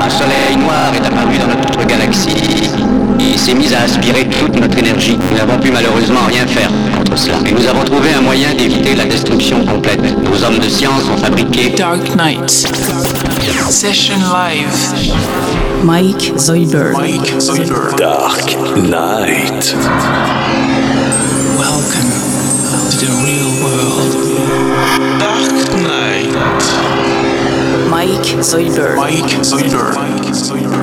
Un soleil noir est apparu dans notre galaxie et s'est mis à aspirer toute notre énergie. Nous n'avons pu malheureusement rien faire contre cela. Et nous avons trouvé un moyen d'éviter la destruction complète. Nos hommes de science ont fabriqué Dark Knight. Session live. Mike Zoidberg. Mike Zoidberg. Dark Knight. Welcome to the real world. Mike Zoidberg. Mike Zoidberg. Mike Zoidberg.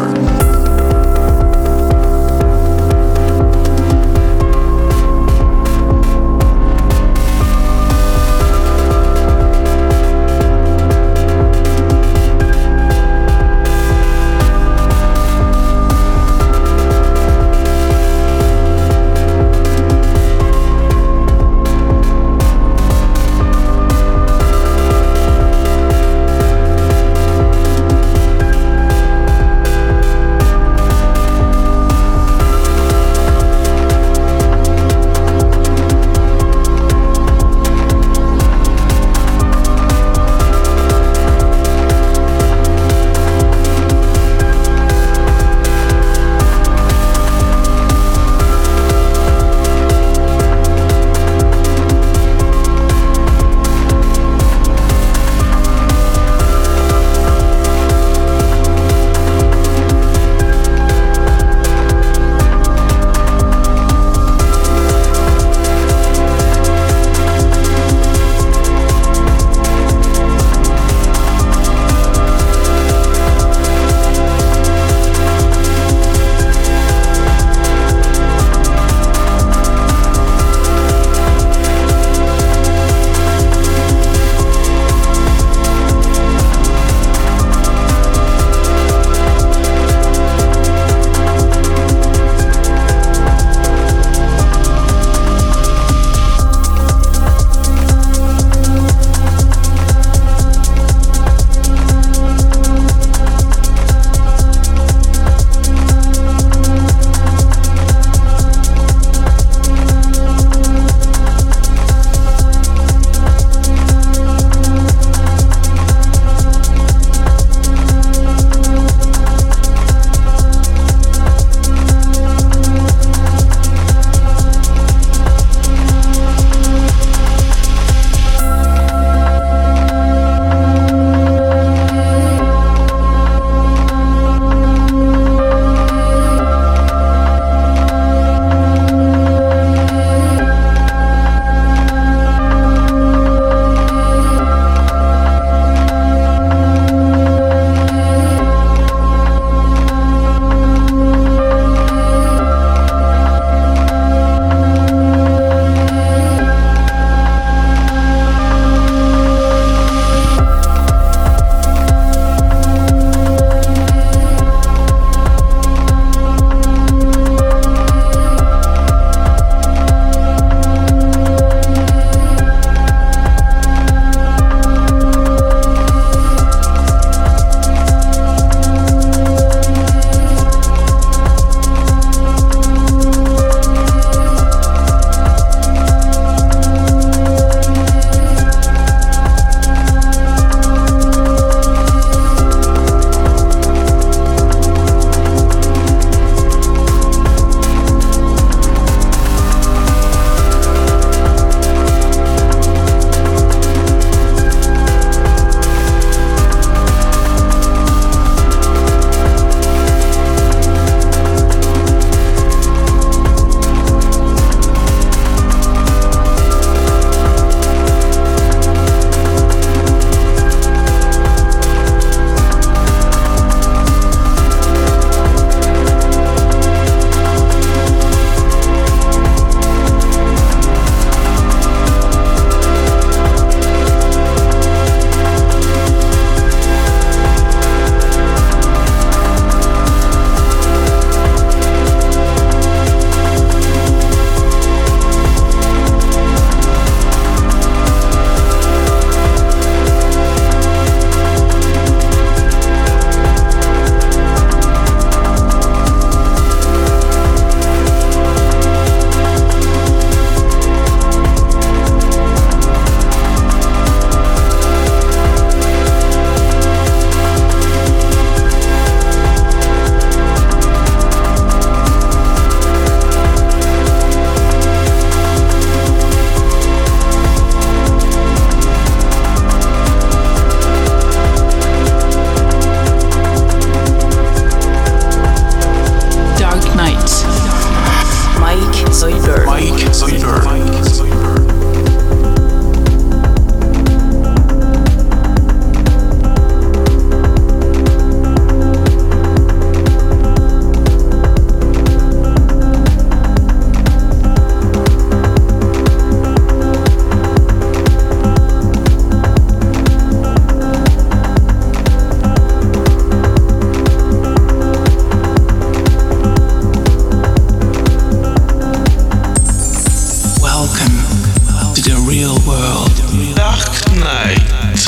real world, dark night.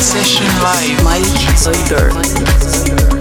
Session Live, Mike Zuider.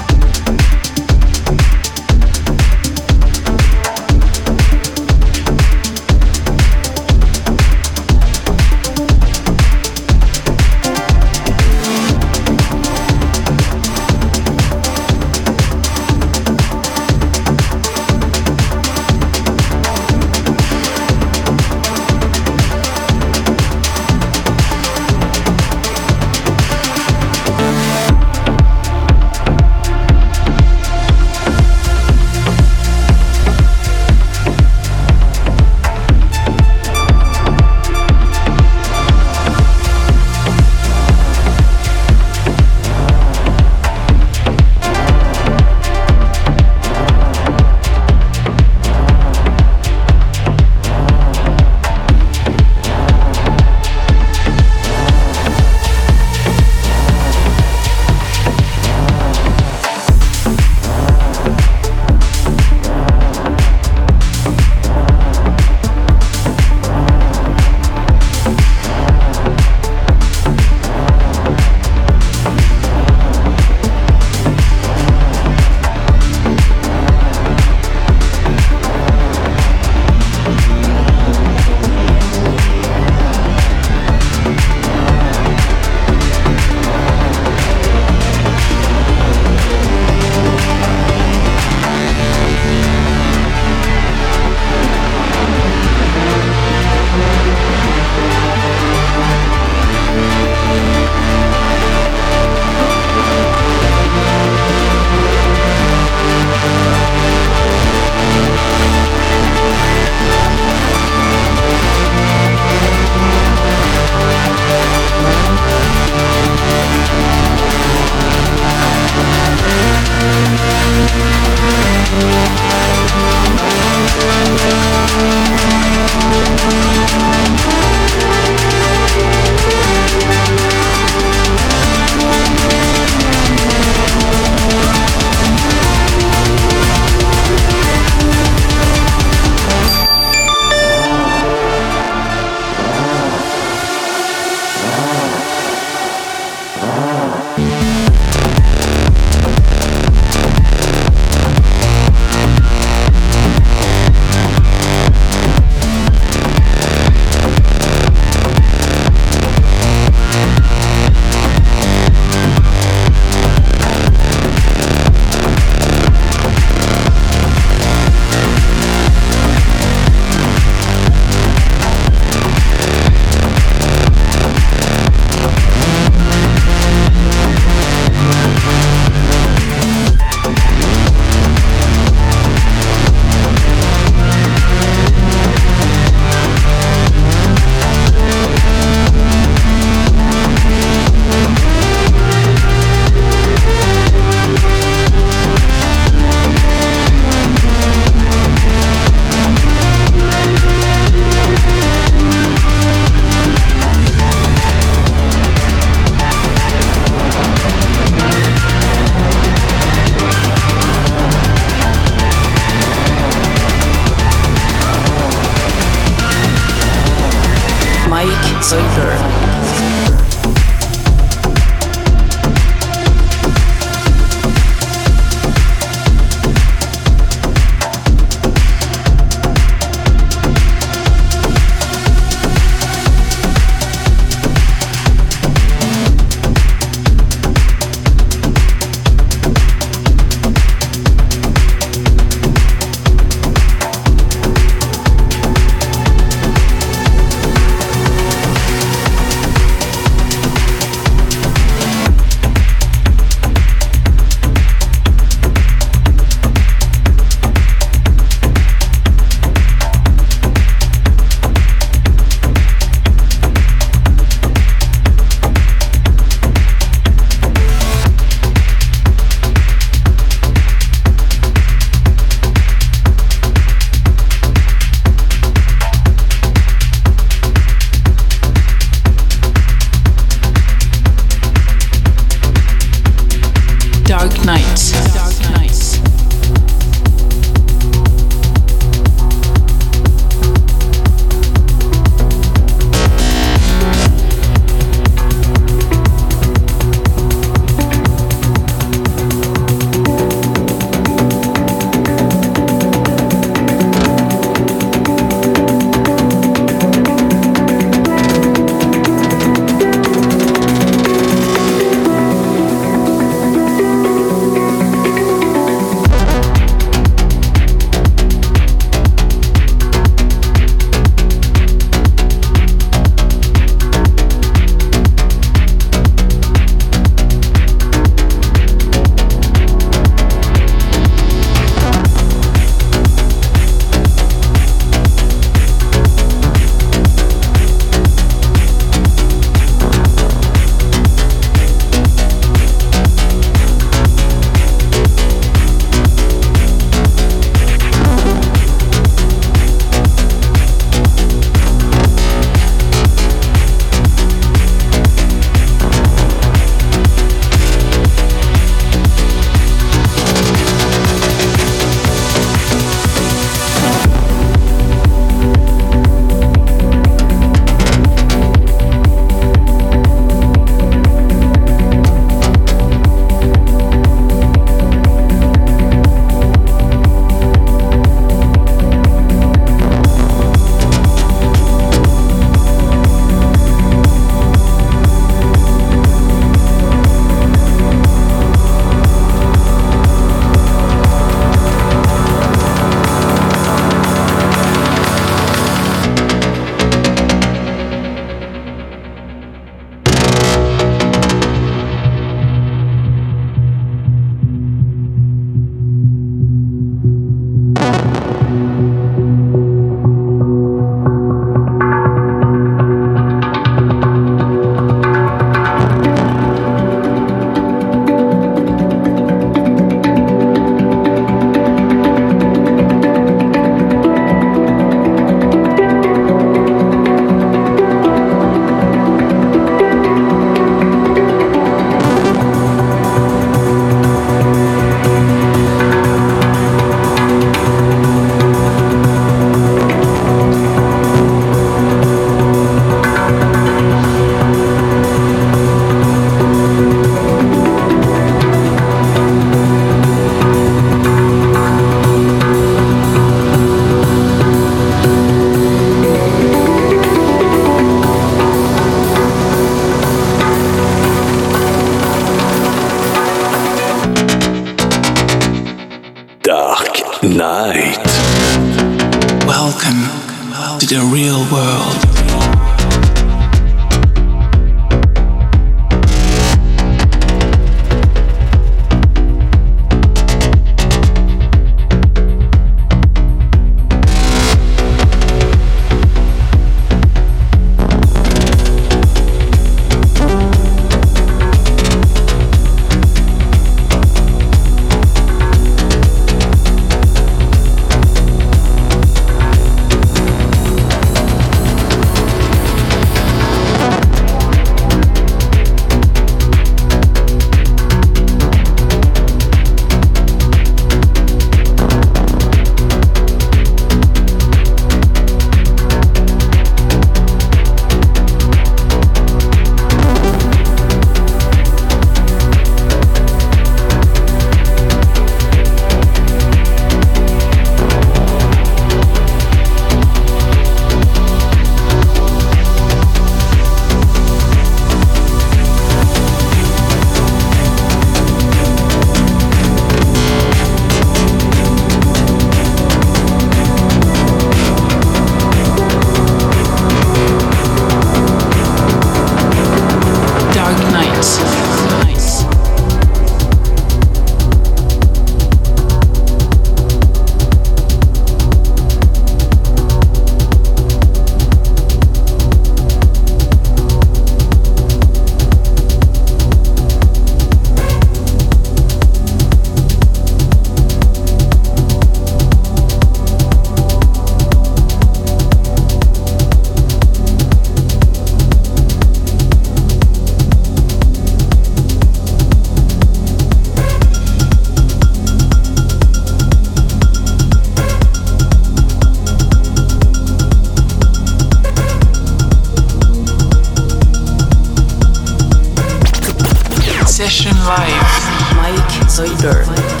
Live. Mike Zoidberg.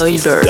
Zoidberg.